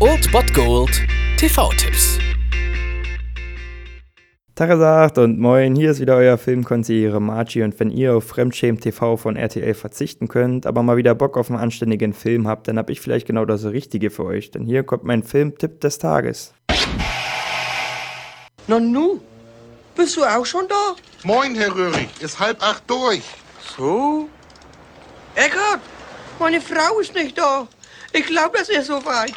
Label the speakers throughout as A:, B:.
A: Old Bot Gold TV-Tipps.
B: Tagesagt und moin, hier ist wieder euer Filmkonsigliere Margie und wenn ihr auf Fremdschämen TV von RTL verzichten könnt, aber mal wieder Bock auf einen anständigen Film habt, dann hab ich vielleicht genau das Richtige für euch, denn hier kommt mein Filmtipp des Tages.
C: Na nu, bist du auch schon da?
D: Moin, Herr Röhrig, ist halb acht durch.
C: So? Eckart, meine Frau ist nicht da. Ich glaube, das ist soweit.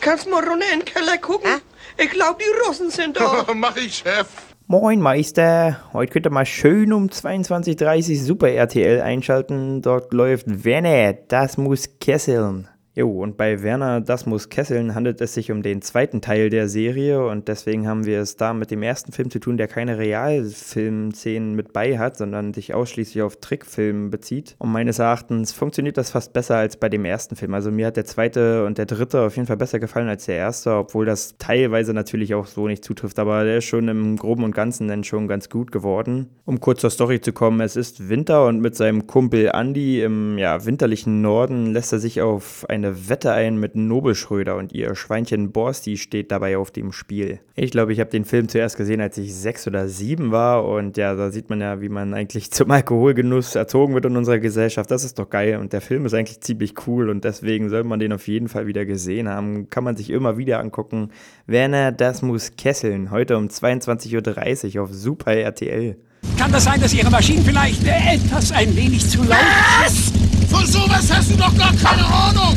C: Kannst mal runter in den Keller gucken? Ich glaube, die Russen sind da.
D: Mach ich, Chef.
B: Moin Meister, heute könnt ihr mal schön um 22.30 Super RTL einschalten. Dort läuft Werner, das muss kesseln. Jo, und bei Werner, das muss kesseln, handelt es sich um den zweiten Teil der Serie und deswegen haben wir es da mit dem ersten Film zu tun, der keine Realfilmszenen mit bei hat, sondern sich ausschließlich auf Trickfilmen bezieht. Und meines Erachtens funktioniert das fast besser als bei dem ersten Film. Also mir hat der zweite und der dritte auf jeden Fall besser gefallen als der erste, obwohl das teilweise natürlich auch so nicht zutrifft, aber der ist schon im Groben und Ganzen dann schon ganz gut geworden. Um kurz zur Story zu kommen, es ist Winter und mit seinem Kumpel Andy im ja, winterlichen Norden lässt er sich auf eine eine Wette ein mit Nobel Schröder und ihr Schweinchen Borsti steht dabei auf dem Spiel. Ich glaube, ich habe den Film zuerst gesehen, als ich sechs oder sieben war und ja, da sieht man ja, wie man eigentlich zum Alkoholgenuss erzogen wird in unserer Gesellschaft. Das ist doch geil und der Film ist eigentlich ziemlich cool und deswegen soll man den auf jeden Fall wieder gesehen haben. Kann man sich immer wieder angucken. Werner, das muss kesseln. Heute um 22.30 Uhr auf Super RTL.
E: Kann das sein, dass Ihre Maschinen vielleicht äh, etwas ein wenig zu laut
D: Was? Von sowas hast du doch gar keine Ahnung.